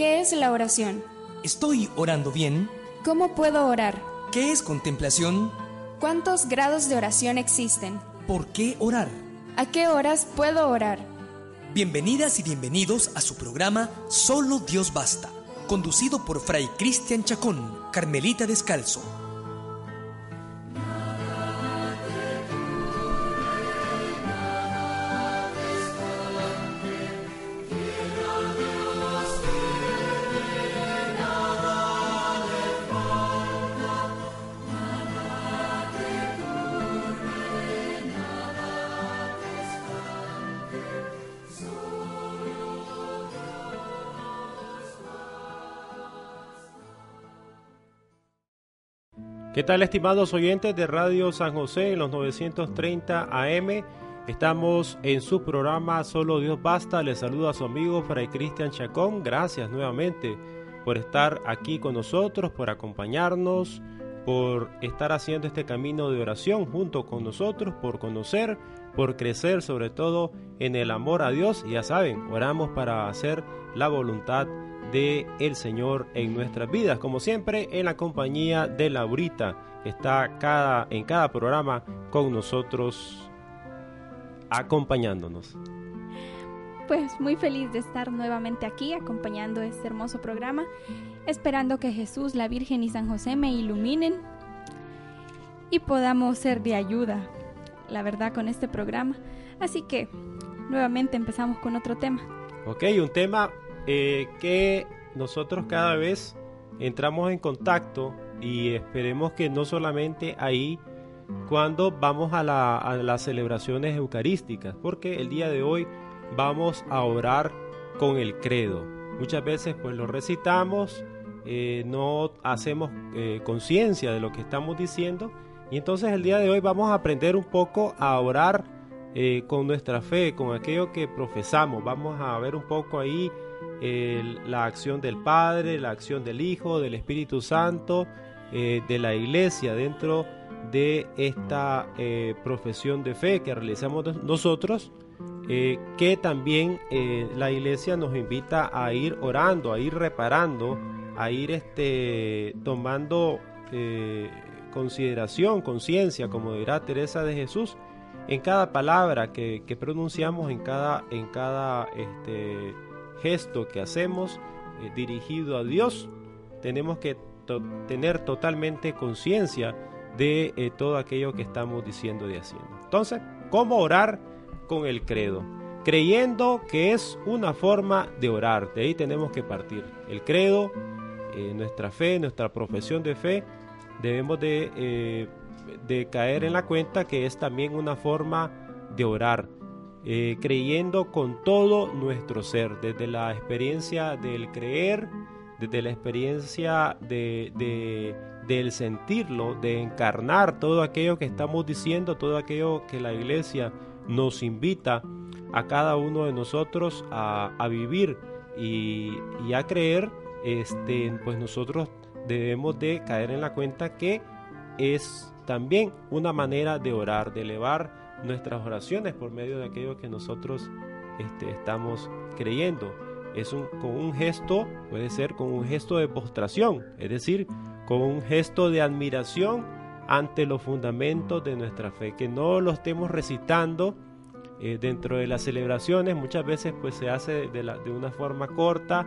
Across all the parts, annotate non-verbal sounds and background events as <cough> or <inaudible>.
¿Qué es la oración? ¿Estoy orando bien? ¿Cómo puedo orar? ¿Qué es contemplación? ¿Cuántos grados de oración existen? ¿Por qué orar? ¿A qué horas puedo orar? Bienvenidas y bienvenidos a su programa Solo Dios Basta, conducido por Fray Cristian Chacón, Carmelita Descalzo. Estimados oyentes de Radio San José en los 930 AM? Estamos en su programa Solo Dios Basta. Les saluda a su amigo Fray Cristian Chacón. Gracias nuevamente por estar aquí con nosotros, por acompañarnos, por estar haciendo este camino de oración junto con nosotros, por conocer, por crecer sobre todo en el amor a Dios. Ya saben, oramos para hacer la voluntad de el Señor en nuestras vidas. Como siempre, en la compañía de Laurita, que está cada, en cada programa con nosotros, acompañándonos. Pues muy feliz de estar nuevamente aquí acompañando este hermoso programa, esperando que Jesús, la Virgen y San José me iluminen y podamos ser de ayuda, la verdad, con este programa. Así que nuevamente empezamos con otro tema. Ok, un tema eh, que nosotros cada vez entramos en contacto y esperemos que no solamente ahí cuando vamos a, las celebraciones eucarísticas, porque el día de hoy vamos a orar con el credo. Muchas veces pues lo recitamos, eh, no hacemos eh, conciencia de lo que estamos diciendo y entonces el día de hoy vamos a aprender un poco a orar con nuestra fe, con aquello que profesamos. Vamos a ver un poco ahí la acción del Padre, la acción del Hijo, del Espíritu Santo, eh, de la Iglesia dentro de esta eh, profesión de fe que realizamos nosotros, eh, que también la Iglesia nos invita a ir orando, a ir reparando, a ir este, tomando consideración, conciencia, como dirá Teresa de Jesús, en cada palabra que, pronunciamos, en cada, en cada este, gesto que hacemos eh, dirigido a Dios, tenemos que tener totalmente conciencia de eh, todo aquello que estamos diciendo y haciendo. Entonces, ¿cómo orar con el credo? Creyendo que es una forma de orar, de ahí tenemos que partir. El credo, eh, nuestra fe, nuestra profesión de fe, debemos de, de caer en la cuenta que es también una forma de orar eh, creyendo con todo nuestro ser, desde la experiencia del creer, desde la experiencia de, del sentirlo, de encarnar todo aquello que estamos diciendo, todo aquello que la iglesia nos invita a cada uno de nosotros a, vivir y, y, a creer, este, pues nosotros debemos de caer en la cuenta que es también una manera de orar, de elevar nuestras oraciones por medio de aquello que nosotros este, estamos creyendo. Es un, con un gesto, puede ser con un gesto de postración, es decir, con un gesto de admiración ante los fundamentos de nuestra fe, que no lo estemos recitando eh, dentro de las celebraciones, muchas veces pues se hace de, la, de una forma corta,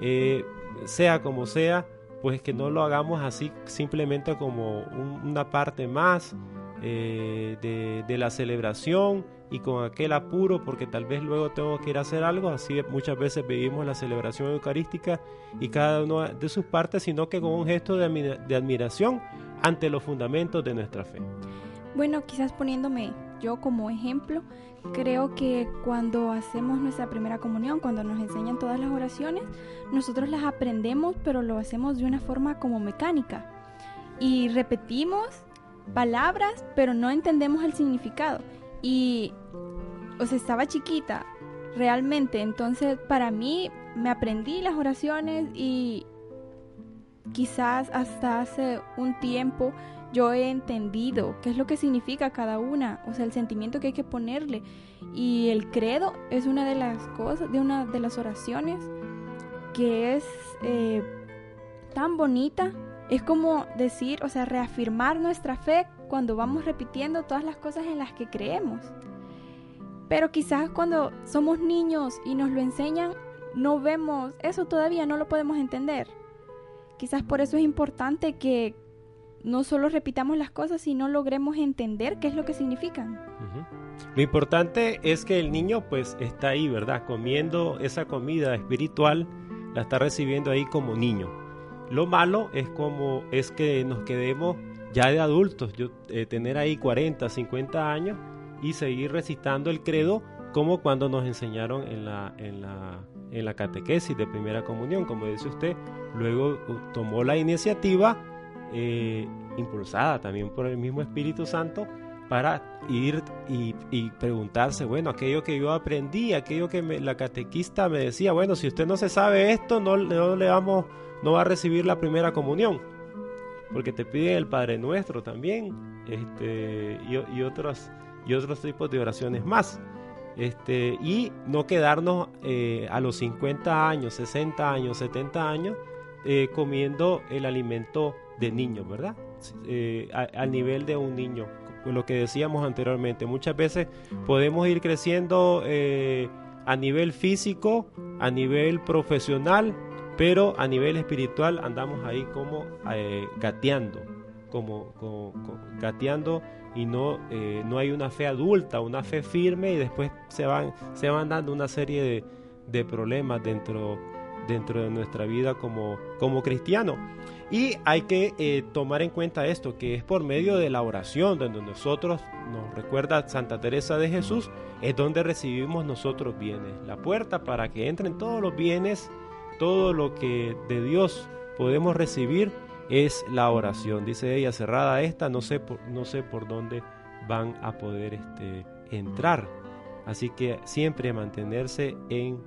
eh, sea como sea, pues que no lo hagamos así simplemente como una parte más eh, de, la celebración y con aquel apuro porque tal vez luego tengo que ir a hacer algo, así muchas veces vivimos la celebración eucarística y cada una de sus partes, sino que con un gesto de, de admiración ante los fundamentos de nuestra fe. Bueno, quizás poniéndome yo como ejemplo, creo que cuando hacemos nuestra primera comunión, cuando nos enseñan todas las oraciones, nosotros las aprendemos, pero lo hacemos de una forma como mecánica. Y repetimos palabras, pero no entendemos el significado. Y, o sea, estaba chiquita, realmente. Entonces, para mí, me aprendí las oraciones y quizás hasta hace un tiempo yo he entendido qué es lo que significa cada una, o sea, el sentimiento que hay que ponerle. Y el credo es una de las cosas, de una de las oraciones que es eh, tan bonita. Es como decir, o sea, reafirmar nuestra fe cuando vamos repitiendo todas las cosas en las que creemos. Pero quizás cuando somos niños y nos lo enseñan, no vemos, eso todavía no lo podemos entender. Quizás por eso es importante que no solo repitamos las cosas, sino logremos entender qué es lo que significan. Lo importante es que el niño pues está ahí, ¿verdad? Comiendo esa comida espiritual, la está recibiendo ahí como niño. Lo malo es como es que nos quedemos ya de adultos, yo, eh, tener ahí 40, 50 años y seguir recitando el credo como cuando nos enseñaron en la, en la, en la catequesis de primera comunión, como dice usted, luego tomó la iniciativa eh, impulsada también por el mismo Espíritu Santo para ir y, preguntarse, bueno, aquello que yo aprendí, aquello que la catequista me decía, bueno, si usted no se sabe esto, no, le vamos, no va a recibir la primera comunión, porque te piden el Padre Nuestro también, este, y, otros, y otros tipos de oraciones más. Este, y no quedarnos eh, a los 50 años, 60 años, 70 años eh, comiendo el alimento de niños, ¿verdad? Eh, al nivel de un niño, lo que decíamos anteriormente. Muchas veces podemos ir creciendo a nivel físico, a nivel profesional, pero a nivel espiritual andamos ahí como gateando, como, como gateando y no, eh, no hay una fe adulta, una fe firme y después se van, se van dando una serie de, de problemas dentro, dentro de nuestra vida como, como cristiano. Y hay que eh, tomar en cuenta esto, que es por medio de la oración, donde nosotros, nos recuerda Santa Teresa de Jesús, es donde recibimos nosotros bienes. La puerta para que entren todos los bienes, todo lo que de Dios podemos recibir, es la oración. Dice ella, cerrada esta, no sé por, no sé por dónde van a poder este, entrar. Así que siempre mantenerse en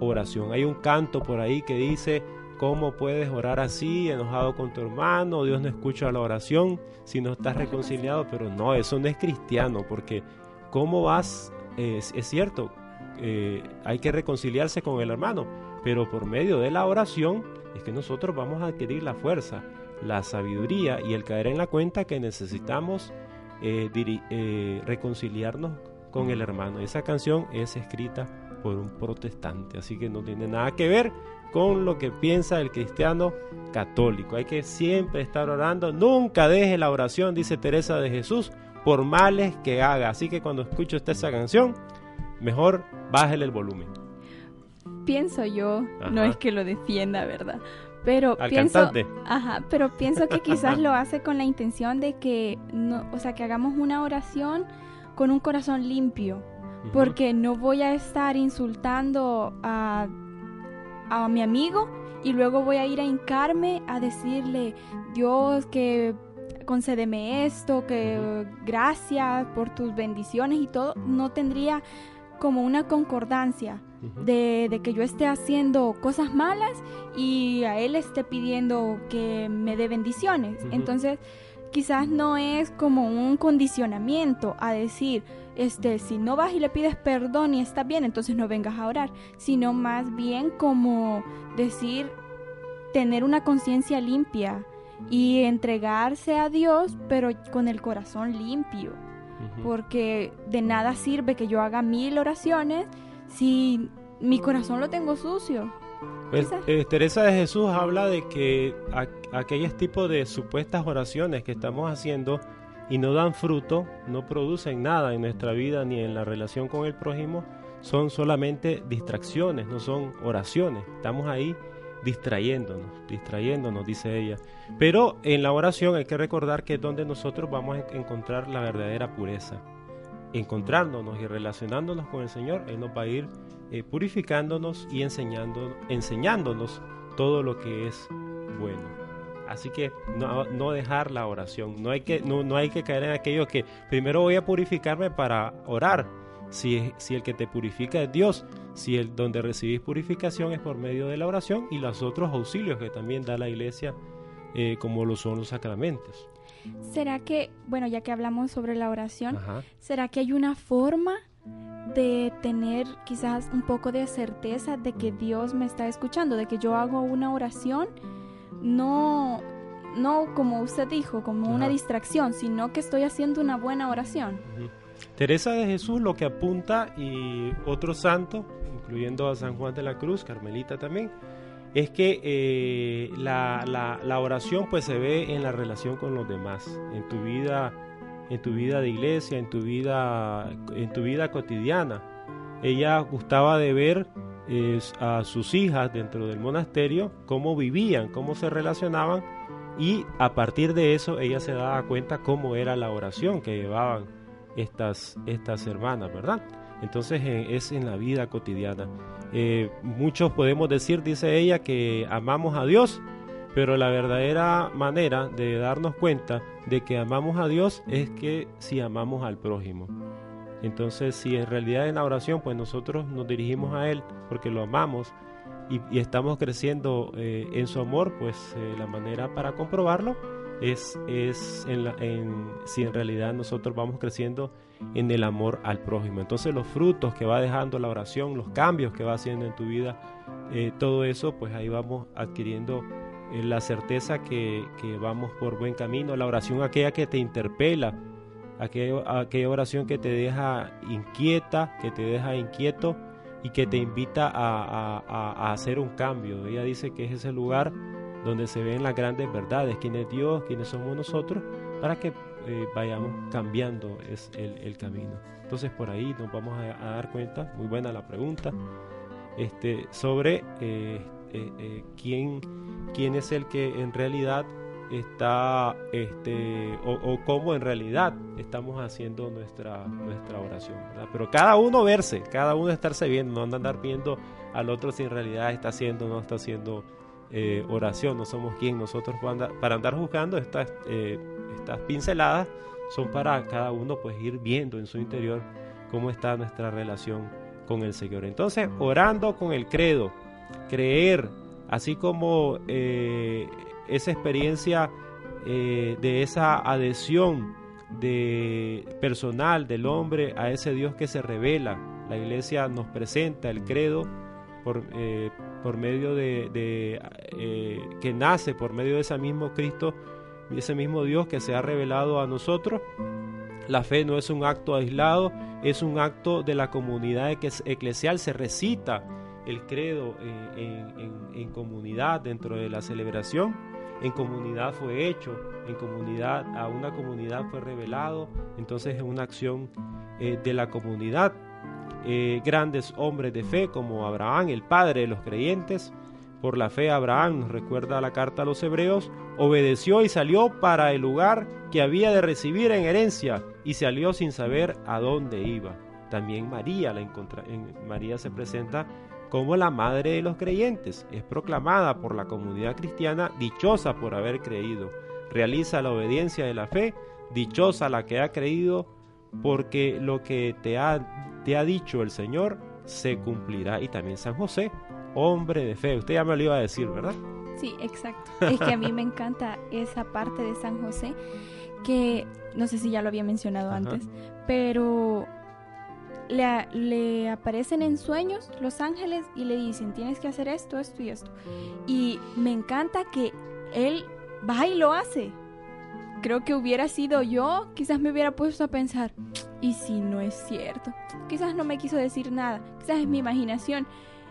oración. Hay un canto por ahí que dice, ¿cómo puedes orar así, enojado con tu hermano? Dios no escucha la oración si no estás reconciliado, pero no, eso no es cristiano, porque ¿cómo vas? es cierto, eh, hay que reconciliarse con el hermano, pero por medio de la oración es que nosotros vamos a adquirir la fuerza, la sabiduría y el caer en la cuenta que necesitamos eh, eh, reconciliarnos con el hermano. Esa canción es escrita por un protestante, así que no tiene nada que ver con lo que piensa el cristiano católico. Hay que siempre estar orando, nunca deje la oración, dice Teresa de Jesús, por males que haga. Así que cuando escuche usted esa canción, mejor bájele el volumen. Pienso yo, no es que lo defienda, ¿verdad? Pero pienso, ajá, pero pienso que quizás <laughs> lo hace con la intención de que no, o sea, que hagamos una oración con un corazón limpio, porque no voy a estar insultando a, a mi amigo y luego voy a ir a hincarme a decirle, Dios, que concédeme esto, que gracias por tus bendiciones y todo, no tendría como una concordancia de, que yo esté haciendo cosas malas y a él esté pidiendo que me dé bendiciones. Entonces, quizás no es como un condicionamiento a decir, este, si no vas y le pides perdón y está bien, entonces no vengas a orar, sino más bien como decir, tener una conciencia limpia y entregarse a Dios, pero con el corazón limpio. Porque de nada sirve que yo haga mil oraciones si mi corazón lo tengo sucio. Pues, eh, Teresa de Jesús habla de que aquellos tipos de supuestas oraciones que estamos haciendo y no dan fruto, no producen nada en nuestra vida ni en la relación con el prójimo, son solamente distracciones, no son oraciones. Estamos ahí distrayéndonos, distrayéndonos, dice ella. Pero en la oración hay que recordar que es donde nosotros vamos a encontrar la verdadera pureza. Encontrándonos y relacionándonos con el Señor, Él nos va a ir eh, purificándonos y enseñando, enseñándonos todo lo que es bueno. Así que no, dejar la oración. No hay, que, no, no hay que caer en aquello que primero voy a purificarme para orar si, si el que te purifica es Dios, si el donde recibís purificación es por medio de la oración y los otros auxilios que también da la iglesia, eh, como lo son los sacramentos. ¿Será que, bueno, ya que hablamos sobre la oración, ¿será que hay una forma de tener quizás un poco de certeza de que Dios me está escuchando, de que yo hago una oración, no, no como usted dijo, como una distracción, sino que estoy haciendo una buena oración. Teresa de Jesús lo que apunta y otro santo, incluyendo a San Juan de la Cruz, Carmelita también, es que eh, la, la, oración pues se ve en la relación con los demás, en tu vida, en tu vida de iglesia, en tu vida, en tu vida cotidiana. Ella gustaba de ver eh, a sus hijas dentro del monasterio cómo vivían, cómo se relacionaban y a partir de eso ella se daba cuenta cómo era la oración que llevaban estas, estas hermanas, ¿verdad? Entonces eh, es en la vida cotidiana. Eh, muchos podemos decir, dice ella, que amamos a Dios, pero la verdadera manera de darnos cuenta de que amamos a Dios es que si amamos al prójimo. Entonces, si en realidad en la oración, pues nosotros nos dirigimos a Él porque lo amamos y, estamos creciendo eh, en su amor, pues la manera para comprobarlo es, en en, si en realidad nosotros vamos creciendo en el amor al prójimo. Entonces los frutos que va dejando la oración, los cambios que va haciendo en tu vida, eh, todo eso, pues ahí vamos adquiriendo eh, la certeza que, que, vamos por buen camino. La oración aquella que te interpela, aquella, aquella oración que te deja inquieta, que te deja inquieto y que te invita a, a, a hacer un cambio. Ella dice que es ese lugar donde se ven las grandes verdades, quién es Dios, quiénes somos nosotros, para que eh, vayamos cambiando es el, camino. Entonces por ahí nos vamos a, dar cuenta, muy buena la pregunta, este, sobre eh, eh, quién, quién es el que en realidad está este o, cómo en realidad estamos haciendo nuestra nuestra oración pero cada uno verse cada uno estarse viendo no andar viendo al otro si en realidad está haciendo o no está haciendo eh, oración, no somos quien nosotros para andar juzgando estas, eh, estas pinceladas, son para cada uno pues ir viendo en su interior cómo está nuestra relación con el Señor. Entonces, orando con el credo, creer, así como eh, esa experiencia de esa adhesión de personal del hombre a ese Dios que se revela. La iglesia nos presenta el credo por, por medio de, eh, que nace por medio de ese mismo Cristo, ese mismo Dios que se ha revelado a nosotros. La fe no es un acto aislado, es un acto de la comunidad eclesial. Se recita el credo en, comunidad dentro de la celebración. En comunidad fue hecho, en comunidad, a una comunidad fue revelado. Entonces es una acción eh, de la comunidad. Eh, grandes hombres de fe como Abraham, el padre de los creyentes. Por la fe Abraham, recuerda la carta a los hebreos, obedeció y salió para el lugar que había de recibir en herencia y salió sin saber a dónde iba. También María, la en, María se presenta como la madre de los creyentes. Es proclamada por la comunidad cristiana dichosa por haber creído. Realiza la obediencia de la fe, dichosa la que ha creído porque lo que te ha te ha dicho el Señor, se cumplirá. Y también San José, hombre de fe. Usted ya me lo iba a decir, ¿verdad? Sí, exacto. Es que a mí me encanta esa parte de San José, que no sé si ya lo había mencionado antes, pero le, le, aparecen en sueños los ángeles y le dicen, tienes que hacer esto, esto y esto. Y me encanta que él va y lo hace. Creo que hubiera sido yo, quizás me hubiera puesto a pensar, ¿y si no es cierto? Quizás no me quiso decir nada, quizás es mi imaginación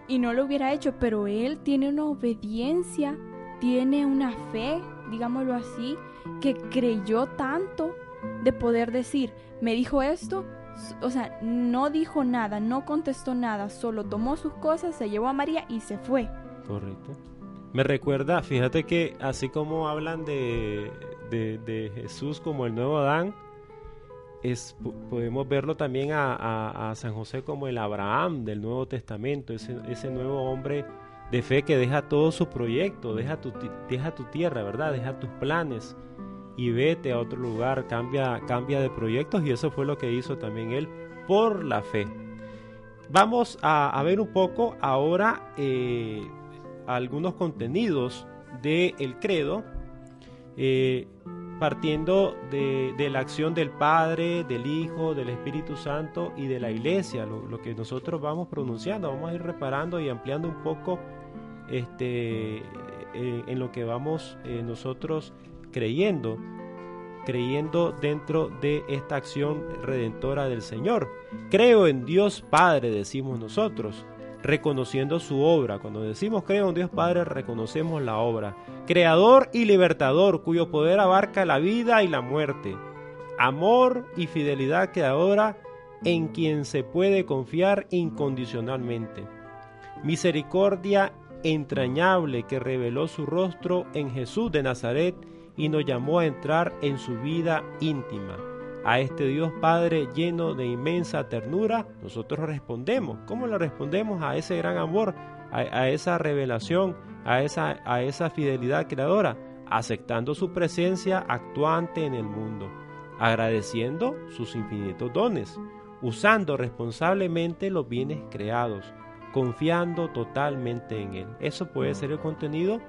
y no lo hubiera hecho, pero él tiene una obediencia, tiene una fe, digámoslo así, que creyó tanto de poder decir, me dijo esto, o sea, no dijo nada, no contestó nada, solo tomó sus cosas, se llevó a María y se fue. Correcto. Me recuerda, fíjate que así como hablan de, de, Jesús como el nuevo Adán, es, podemos verlo también a, San José como el Abraham del Nuevo Testamento, ese, ese nuevo hombre de fe que deja todo su proyecto, deja tu, deja tu tierra, ¿verdad? Deja tus planes y vete a otro lugar, cambia, cambia de proyectos y eso fue lo que hizo también él por la fe. Vamos a, ver un poco ahora eh, algunos contenidos del credo. Eh, partiendo de, la acción del Padre, del Hijo, del Espíritu Santo y de la Iglesia, lo, que nosotros vamos pronunciando, vamos a ir reparando y ampliando un poco este, eh, en lo que vamos eh, nosotros creyendo, creyendo dentro de esta acción redentora del Señor. Creo en Dios Padre, decimos nosotros reconociendo su obra. Cuando decimos creo en Dios Padre, reconocemos la obra. Creador y libertador, cuyo poder abarca la vida y la muerte. Amor y fidelidad creadora en quien se puede confiar incondicionalmente. Misericordia entrañable que reveló su rostro en Jesús de Nazaret y nos llamó a entrar en su vida íntima a este Dios Padre lleno de inmensa ternura, nosotros respondemos. ¿Cómo le respondemos a ese gran amor, a, esa revelación, a esa, a esa fidelidad creadora? Aceptando su presencia actuante en el mundo, agradeciendo sus infinitos dones, usando responsablemente los bienes creados, confiando totalmente en Él. Eso puede ser el contenido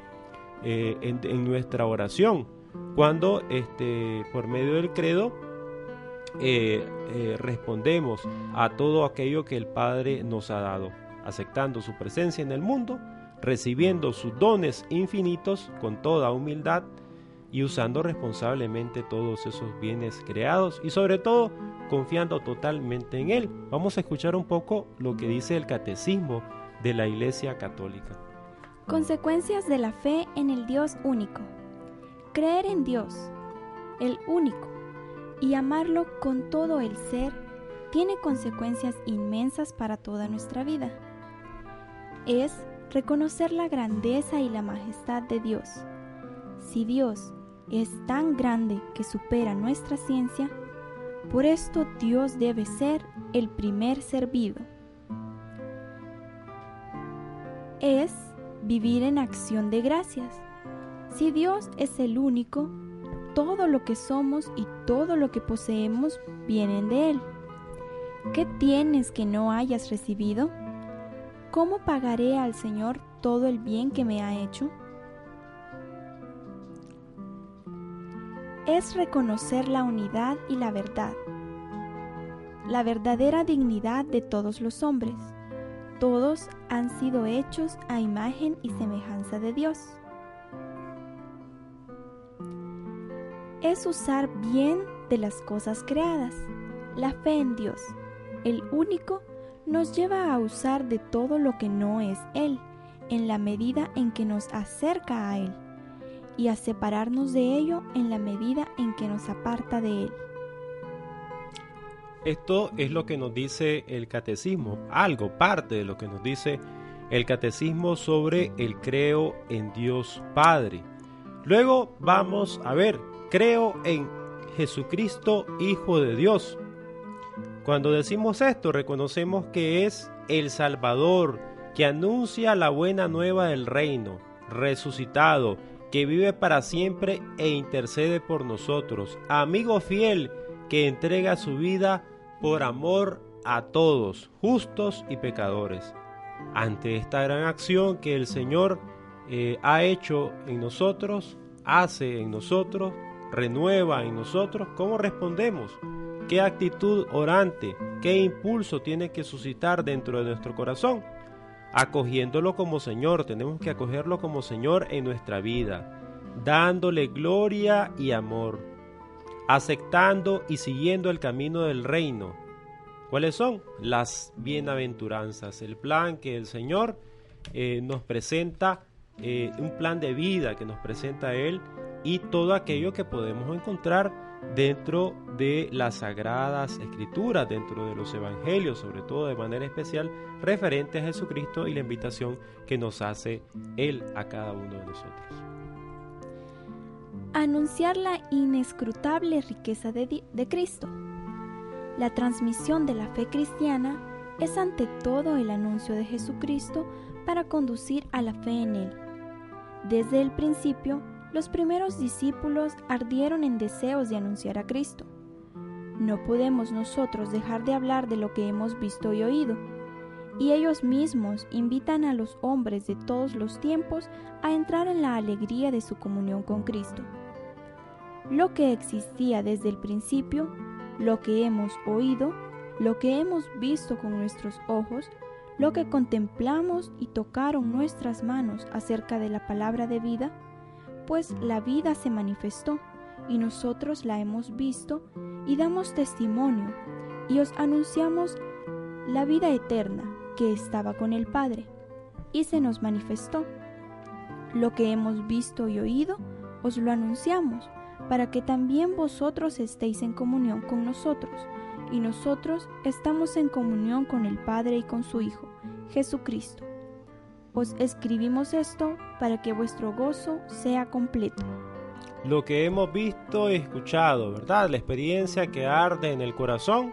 eh, en, nuestra oración, cuando este, por medio del credo eh, eh, respondemos a todo aquello que el Padre nos ha dado, aceptando su presencia en el mundo, recibiendo sus dones infinitos con toda humildad y usando responsablemente todos esos bienes creados y sobre todo confiando totalmente en Él. Vamos a escuchar un poco lo que dice el catecismo de la Iglesia Católica. Consecuencias de la fe en el Dios único. Creer en Dios, el único, y amarlo con todo el ser tiene consecuencias inmensas para toda nuestra vida. Es reconocer la grandeza y la majestad de Dios. Si Dios es tan grande que supera nuestra ciencia, por esto Dios debe ser el primer servido. Es vivir en acción de gracias. Si Dios es el único, todo lo que somos y todo lo que poseemos vienen de Él. ¿Qué tienes que no hayas recibido? ¿Cómo pagaré al Señor todo el bien que me ha hecho? Es reconocer la unidad y la verdad, la verdadera dignidad de todos los hombres. Todos han sido hechos a imagen y semejanza de Dios. Es usar bien de las cosas creadas. La fe en Dios, el único, nos lleva a usar de todo lo que no es Él, en la medida en que nos acerca a Él, y a separarnos de ello en la medida en que nos aparta de Él. Esto es lo que nos dice el catecismo, algo, parte de lo que nos dice el catecismo sobre el creo en Dios Padre. Luego vamos a ver creo en Jesucristo, Hijo de Dios. Cuando decimos esto, reconocemos que es el Salvador, que anuncia la buena nueva del reino, resucitado, que vive para siempre e intercede por nosotros, amigo fiel que entrega su vida por amor a todos, justos y pecadores. Ante esta gran acción que el Señor eh, ha hecho en nosotros, hace en nosotros, renueva en nosotros, ¿cómo respondemos? ¿Qué actitud orante, qué impulso tiene que suscitar dentro de nuestro corazón? Acogiéndolo como Señor, tenemos que acogerlo como Señor en nuestra vida, dándole gloria y amor, aceptando y siguiendo el camino del reino. ¿Cuáles son? Las bienaventuranzas, el plan que el Señor eh, nos presenta, eh, un plan de vida que nos presenta Él y todo aquello que podemos encontrar dentro de las sagradas escrituras, dentro de los evangelios, sobre todo de manera especial referente a Jesucristo y la invitación que nos hace Él a cada uno de nosotros. Anunciar la inescrutable riqueza de, de Cristo. La transmisión de la fe cristiana es ante todo el anuncio de Jesucristo para conducir a la fe en Él. Desde el principio, los primeros discípulos ardieron en deseos de anunciar a Cristo. No podemos nosotros dejar de hablar de lo que hemos visto y oído, y ellos mismos invitan a los hombres de todos los tiempos a entrar en la alegría de su comunión con Cristo. lo que existía desde el principio, lo que hemos oído, lo que hemos visto con nuestros ojos, lo que contemplamos y tocaron nuestras manos acerca de la palabra de vida, pues la vida se manifestó y nosotros la hemos visto y damos testimonio y os anunciamos la vida eterna que estaba con el Padre y se nos manifestó. Lo que hemos visto y oído os lo anunciamos para que también vosotros estéis en comunión con nosotros y nosotros estamos en comunión con el Padre y con su Hijo, Jesucristo. Os escribimos esto para que vuestro gozo sea completo. Lo que hemos visto y escuchado, ¿verdad? La experiencia que arde en el corazón,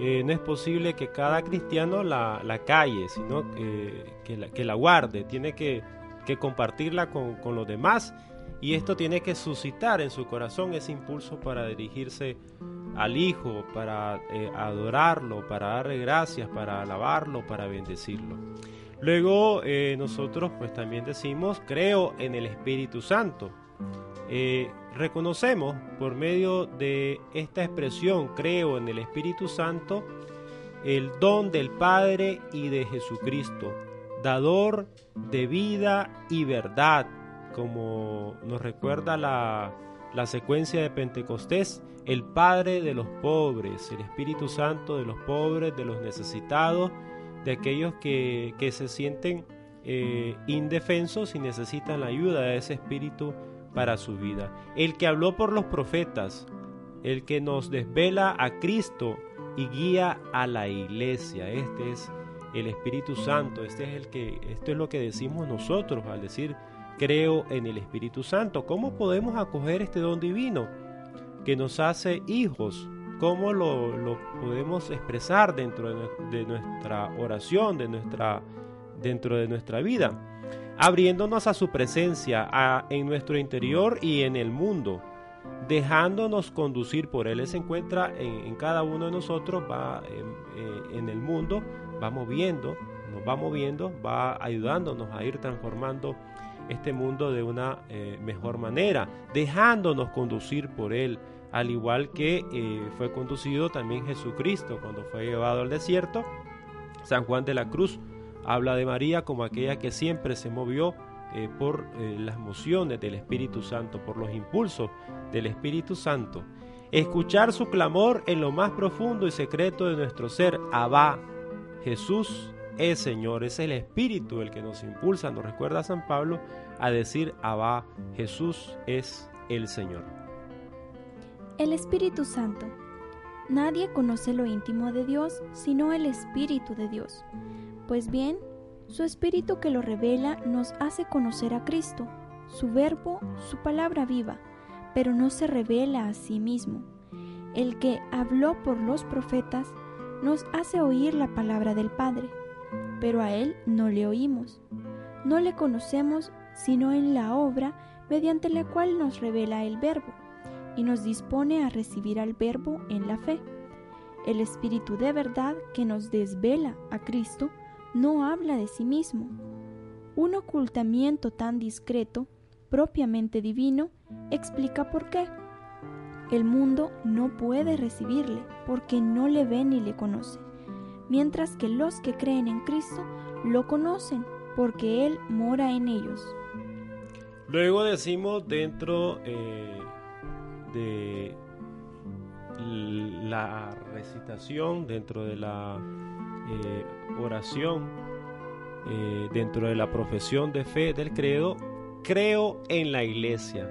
eh, no es posible que cada cristiano la, calle, sino que, la, que, la, guarde, tiene que, que compartirla con, con los demás y esto tiene que suscitar en su corazón ese impulso para dirigirse al Hijo, para eh, adorarlo, para darle gracias, para alabarlo, para bendecirlo. Luego eh, nosotros pues también decimos, creo en el Espíritu Santo. Eh, reconocemos por medio de esta expresión, creo en el Espíritu Santo, el don del Padre y de Jesucristo, dador de vida y verdad, como nos recuerda la, la secuencia de Pentecostés, el Padre de los pobres, el Espíritu Santo de los pobres, de los necesitados, de aquellos que, se sienten eh, indefensos y necesitan la ayuda de ese Espíritu para su vida. El que habló por los profetas, el que nos desvela a Cristo y guía a la iglesia. Este es el Espíritu Santo, este es el que esto es lo que decimos nosotros al decir creo en el Espíritu Santo. ¿Cómo podemos acoger este don divino? que nos hace hijos. ¿Cómo lo, podemos expresar dentro de, nuestra oración, de nuestra, dentro de nuestra vida? Abriéndonos a su presencia en nuestro interior y en el mundo, dejándonos conducir por Él. Él se encuentra en, cada uno de nosotros, va en, en el mundo, va moviendo, nos va moviendo, va ayudándonos a ir transformando este mundo de una eh, mejor manera, dejándonos conducir por Él, al igual que eh, fue conducido también Jesucristo cuando fue llevado al desierto. San Juan de la Cruz habla de María como aquella que siempre se movió eh, por las mociones del Espíritu Santo, por los impulsos del Espíritu Santo. Escuchar su clamor en lo más profundo y secreto de nuestro ser, Abba, Jesús es Señor, es el Espíritu el que nos impulsa, nos recuerda San Pablo a decir, Abba, Jesús es el Señor. El Espíritu Santo. Nadie conoce lo íntimo de Dios sino el Espíritu de Dios. Pues bien, su Espíritu que lo revela nos hace conocer a Cristo, su verbo, su palabra viva, pero no se revela a sí mismo. El que habló por los profetas nos hace oír la palabra del Padre pero a Él no le oímos. No le conocemos sino en la obra mediante la cual nos revela el Verbo y nos dispone a recibir al Verbo en la fe. El Espíritu de verdad que nos desvela a Cristo no habla de sí mismo. Un ocultamiento tan discreto, propiamente divino, explica por qué. El mundo no puede recibirle porque no le ve ni le conoce mientras que los que creen en Cristo lo conocen porque Él mora en ellos. Luego decimos dentro eh, de la recitación, dentro de la eh, oración, eh, dentro de la profesión de fe del credo, creo en la iglesia,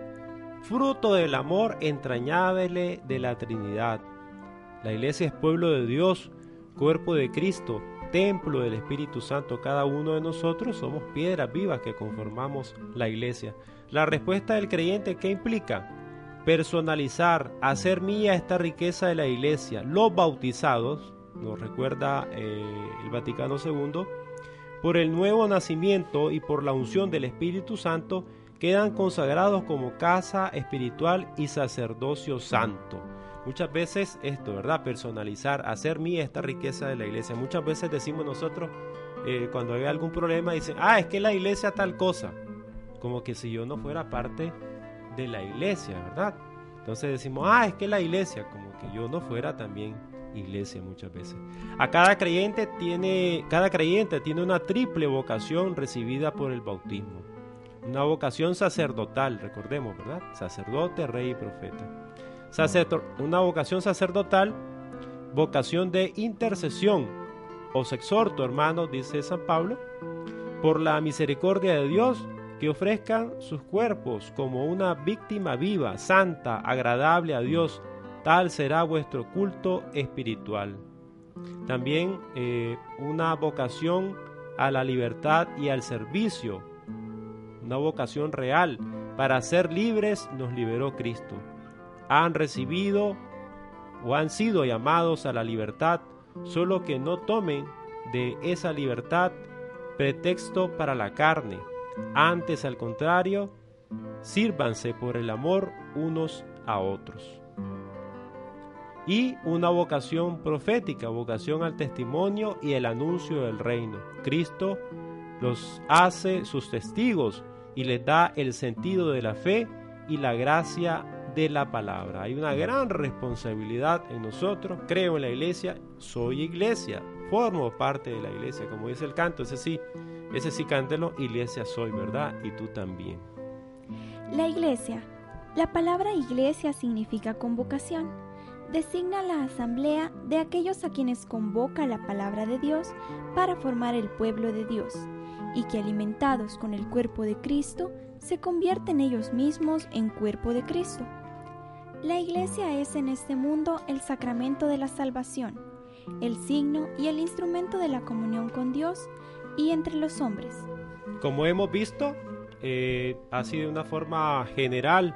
fruto del amor entrañable de la Trinidad. La iglesia es pueblo de Dios, cuerpo de Cristo, templo del Espíritu Santo, cada uno de nosotros somos piedras vivas que conformamos la iglesia. La respuesta del creyente, ¿qué implica? Personalizar, hacer mía esta riqueza de la iglesia. Los bautizados, nos recuerda eh, el Vaticano II, por el nuevo nacimiento y por la unción del Espíritu Santo, quedan consagrados como casa espiritual y sacerdocio santo. Muchas veces esto, ¿verdad? Personalizar, hacer mía esta riqueza de la iglesia. Muchas veces decimos nosotros, eh, cuando hay algún problema, dicen, ah, es que la iglesia tal cosa. Como que si yo no fuera parte de la iglesia, ¿verdad? Entonces decimos, ah, es que la iglesia, como que yo no fuera también iglesia muchas veces. A cada creyente tiene, cada creyente tiene una triple vocación recibida por el bautismo. Una vocación sacerdotal, recordemos, ¿verdad? Sacerdote, rey y profeta. una vocación sacerdotal, vocación de intercesión. Os exhorto, hermanos, dice San Pablo, por la misericordia de Dios, que ofrezcan sus cuerpos como una víctima viva, santa, agradable a Dios, tal será vuestro culto espiritual. También eh, una vocación a la libertad y al servicio, una vocación real. Para ser libres nos liberó Cristo. Han recibido o han sido llamados a la libertad, solo que no tomen de esa libertad pretexto para la carne. Antes, al contrario, sírvanse por el amor unos a otros y una vocación profética, vocación al testimonio y el anuncio del reino. Cristo los hace sus testigos y les da el sentido de la fe y la gracia de la palabra. Hay una gran responsabilidad en nosotros. Creo en la iglesia, soy iglesia, formo parte de la iglesia, como dice el canto, ese sí, ese sí cántelo, iglesia soy, ¿verdad? Y tú también. La iglesia. La palabra iglesia significa convocación designa la asamblea de aquellos a quienes convoca la palabra de Dios para formar el pueblo de Dios, y que alimentados con el cuerpo de Cristo, se convierten ellos mismos en cuerpo de Cristo. La iglesia es en este mundo el sacramento de la salvación, el signo y el instrumento de la comunión con Dios y entre los hombres. Como hemos visto, eh, así de una forma general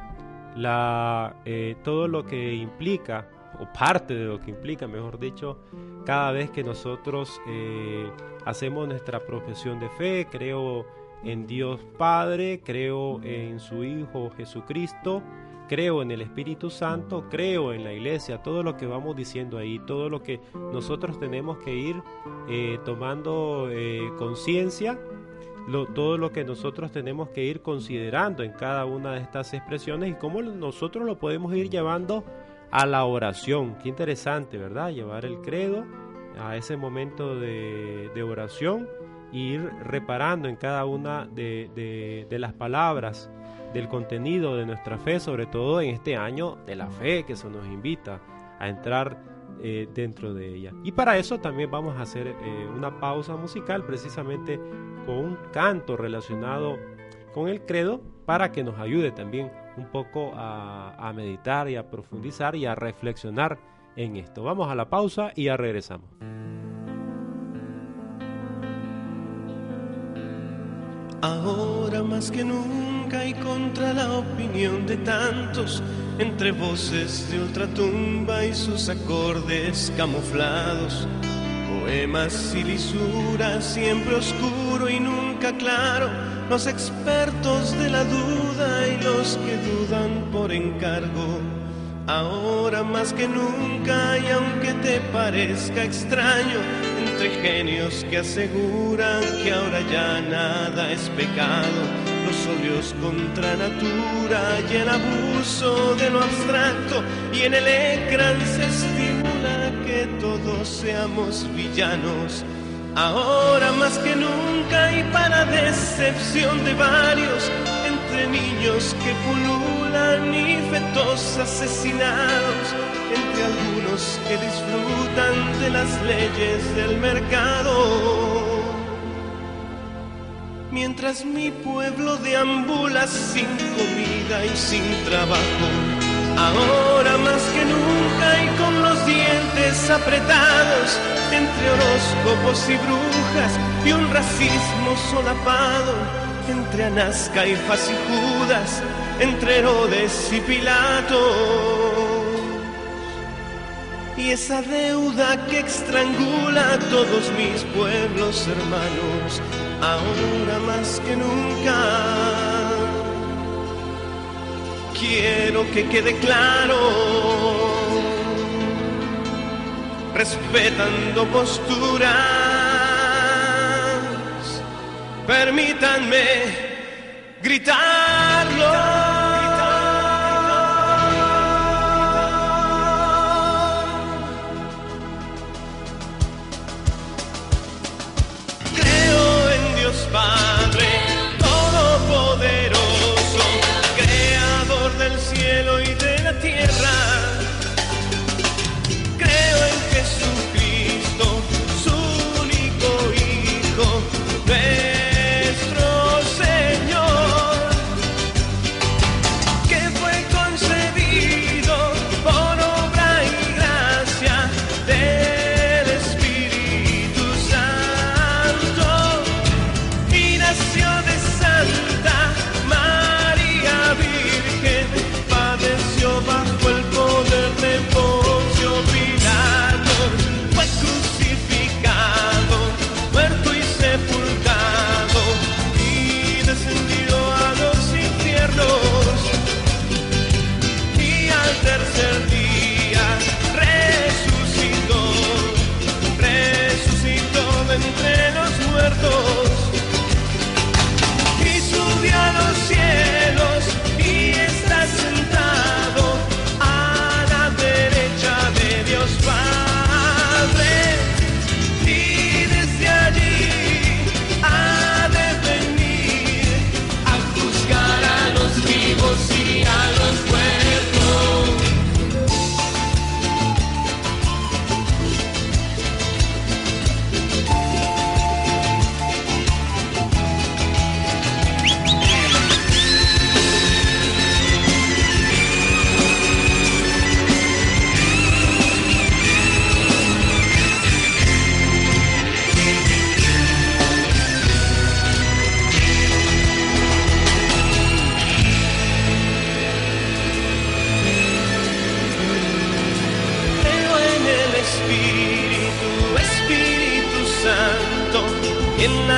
la, eh, todo lo que implica o parte de lo que implica, mejor dicho, cada vez que nosotros eh, hacemos nuestra profesión de fe, creo en Dios Padre, creo en su Hijo Jesucristo, creo en el Espíritu Santo, creo en la iglesia, todo lo que vamos diciendo ahí, todo lo que nosotros tenemos que ir eh, tomando eh, conciencia, todo lo que nosotros tenemos que ir considerando en cada una de estas expresiones y cómo nosotros lo podemos ir llevando a la oración. Qué interesante, ¿verdad? Llevar el credo a ese momento de, oración e ir reparando en cada una de, las palabras del contenido de nuestra fe, sobre todo en este año de la fe que se nos invita a entrar eh, dentro de ella. Y para eso también vamos a hacer eh, una pausa musical precisamente con un canto relacionado con el credo para que nos ayude también un poco a, meditar y a profundizar y a reflexionar en esto. Vamos a la pausa y ya regresamos. Ahora más que nunca y contra la opinión de tantos, entre voces de ultratumba y sus acordes camuflados, poemas y lisuras, siempre oscuro y nunca claro los expertos de la duda y los que dudan por encargo. Ahora más que nunca y aunque te parezca extraño, entre genios que aseguran que ahora ya nada es pecado, los odios contra natura y el abuso de lo abstracto. Y en el ecran se estimula que todos seamos villanos. Ahora más que nunca y para decepción de varios, entre niños que pululan y fetos asesinados, entre algunos que disfrutan de las leyes del mercado. Mientras mi pueblo deambula sin comida y sin trabajo, ahora más que nunca y con los dientes apretados, entre horóscopos y brujas y un racismo solapado, entre Anás, Caifás y Judas, entre Herodes y Pilato. Y esa deuda que estrangula a todos mis pueblos hermanos, ahora más que nunca. Quiero que quede claro respetando posturas. Permítanme gritarlo.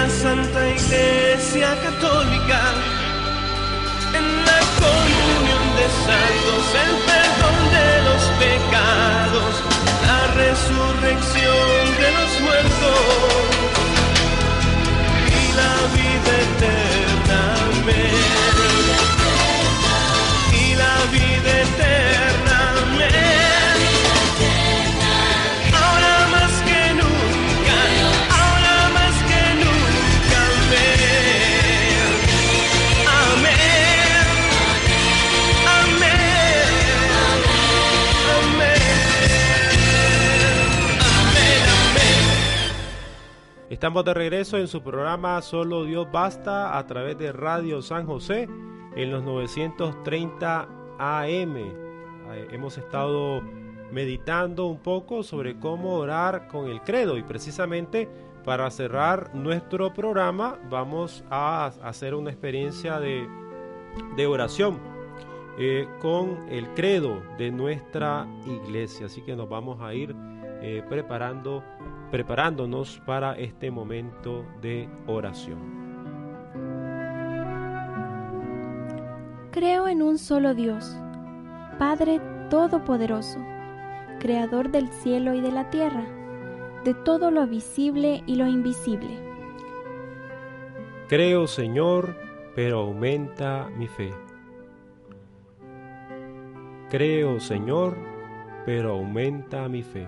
Santa Iglesia Católica, en la comunión de santos, el perdón de los pecados, la resurrección de los muertos Estamos de regreso en su programa Solo Dios Basta a través de Radio San José en los 930 AM. Eh, Hemos estado meditando un poco sobre cómo orar con el credo y precisamente para cerrar nuestro programa vamos a hacer una experiencia de, oración eh, con el credo de nuestra iglesia. Así que nos vamos a ir eh, preparando, preparándonos para este momento de oración. Creo en un solo Dios, Padre Todopoderoso, Creador del cielo y de la tierra, de todo lo visible y lo invisible. Creo, Señor, pero aumenta mi fe. Creo, Señor, pero aumenta mi fe.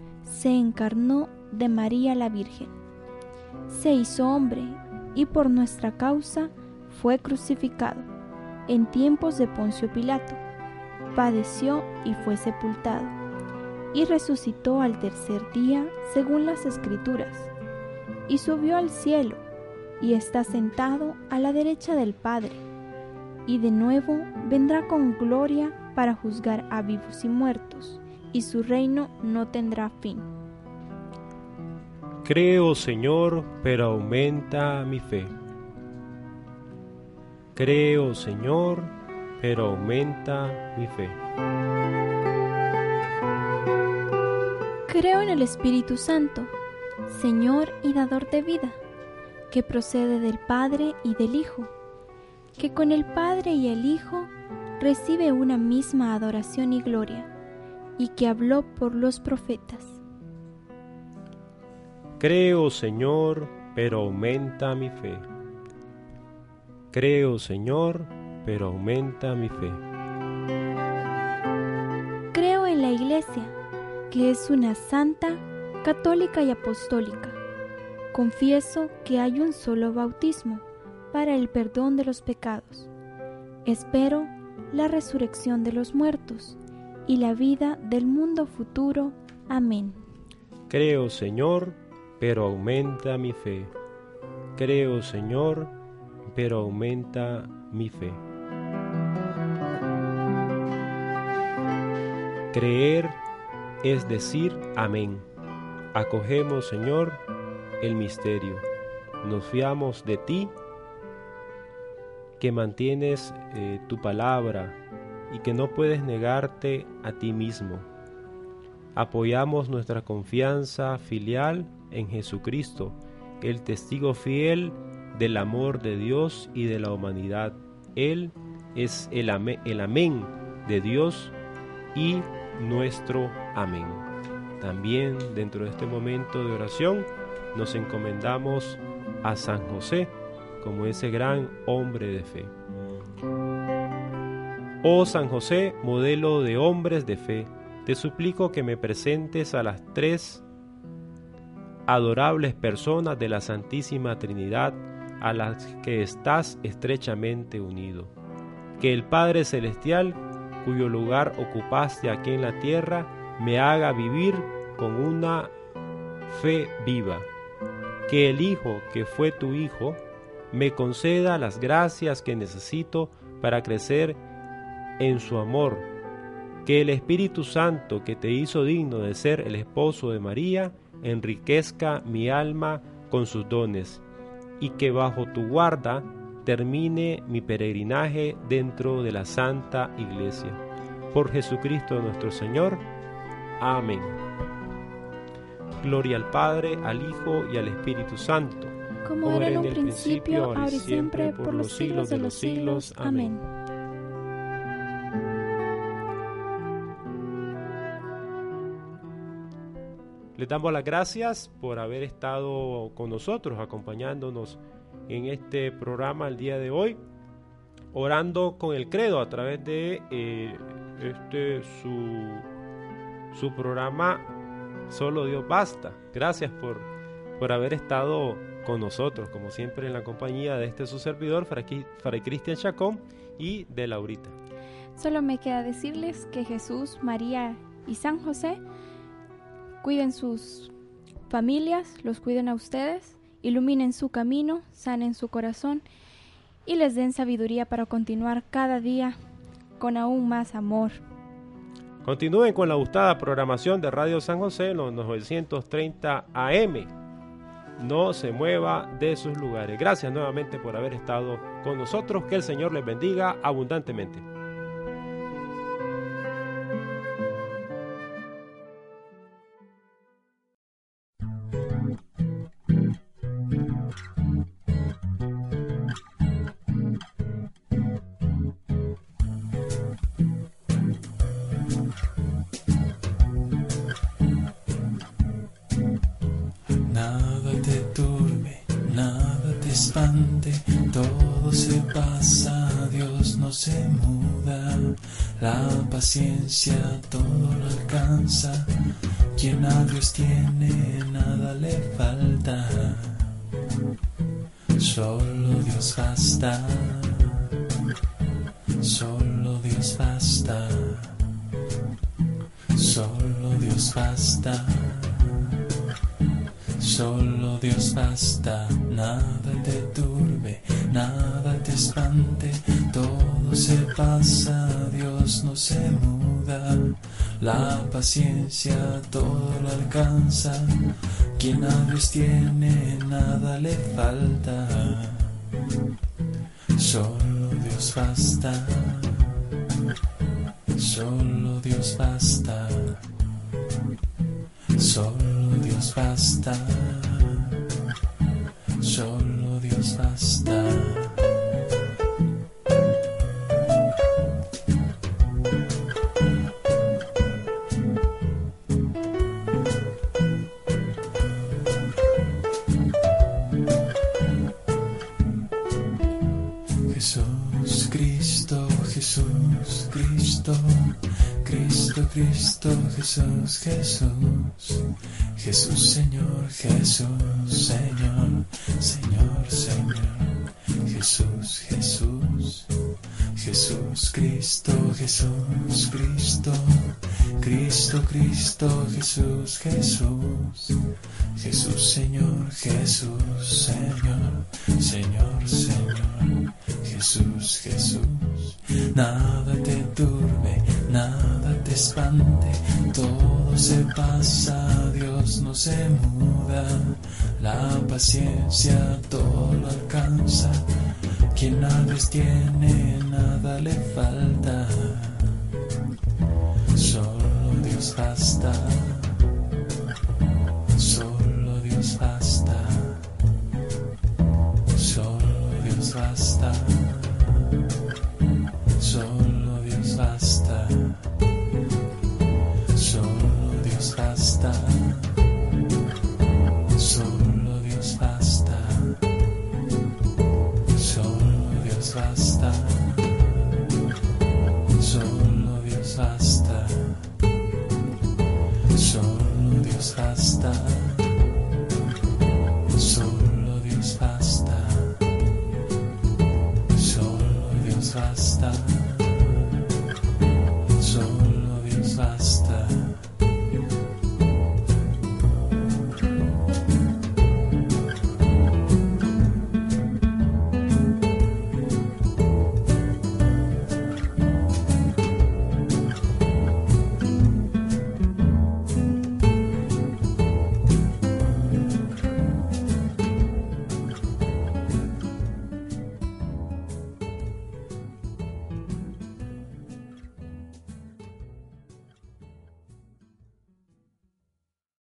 se encarnó de María la Virgen. Se hizo hombre y por nuestra causa fue crucificado en tiempos de Poncio Pilato. Padeció y fue sepultado y resucitó al tercer día según las escrituras y subió al cielo y está sentado a la derecha del Padre y de nuevo vendrá con gloria para juzgar a vivos y muertos y su reino no tendrá fin. Creo, Señor, pero aumenta mi fe. Creo, Señor, pero aumenta mi fe. Creo en el Espíritu Santo, Señor y dador de vida, que procede del Padre y del Hijo, que con el Padre y el Hijo recibe una misma adoración y gloria, y que habló por los profetas. Creo, Señor, pero aumenta mi fe. Creo, Señor, pero aumenta mi fe. Creo en la Iglesia, que es una santa, católica y apostólica. Confieso que hay un solo bautismo para el perdón de los pecados. Espero la resurrección de los muertos y la vida del mundo futuro. Amén. Creo, Señor, pero aumenta mi fe. Creo, Señor, pero aumenta mi fe. Creer es decir amén. Acogemos, Señor, el misterio. Nos fiamos de ti, que mantienes eh, tu palabra y que no puedes negarte a ti mismo. Apoyamos nuestra confianza filial en Jesucristo, el testigo fiel del amor de Dios y de la humanidad. Él es el, el amén de Dios y nuestro amén. También dentro de este momento de oración nos encomendamos a San José como ese gran hombre de fe. Oh San José, modelo de hombres de fe, te suplico que me presentes a las tres adorables personas de la Santísima Trinidad a las que estás estrechamente unido. Que el Padre Celestial, cuyo lugar ocupaste aquí en la tierra, me haga vivir con una fe viva. Que el Hijo que fue tu Hijo me conceda las gracias que necesito para crecer en su amor. Que el Espíritu Santo que te hizo digno de ser el esposo de María enriquezca mi alma con sus dones y que bajo tu guarda termine mi peregrinaje dentro de la Santa Iglesia. Por Jesucristo nuestro Señor. Amén. Gloria al Padre, al Hijo y al Espíritu Santo. Como era en un principio, ahora y siempre, por los siglos de los siglos. Amén. Les damos las gracias por haber estado con nosotros, acompañándonos en este programa el día de hoy, orando con el credo a través de eh, este su, su programa Solo Dios Basta. Gracias por, por haber estado con nosotros, como siempre en la compañía de este su servidor, Fray Cristian Chacón y de Laurita. Solo me queda decirles que Jesús, María y San José cuiden sus familias, los cuiden a ustedes, iluminen su camino, sanen su corazón y les den sabiduría para continuar cada día con aún más amor. Continúen con la gustada programación de Radio San José en los 930 AM. No se mueva de sus lugares. Gracias nuevamente por haber estado con nosotros. Que el Señor les bendiga abundantemente. La paciencia todo lo alcanza, quien a Dios tiene nada le falta, solo Dios basta, solo Dios basta, solo Dios basta, solo Dios basta. Jesús, Jesús, Dios no se muda, la paciencia todo lo alcanza, quien nada tiene, nada le falta, solo Dios basta,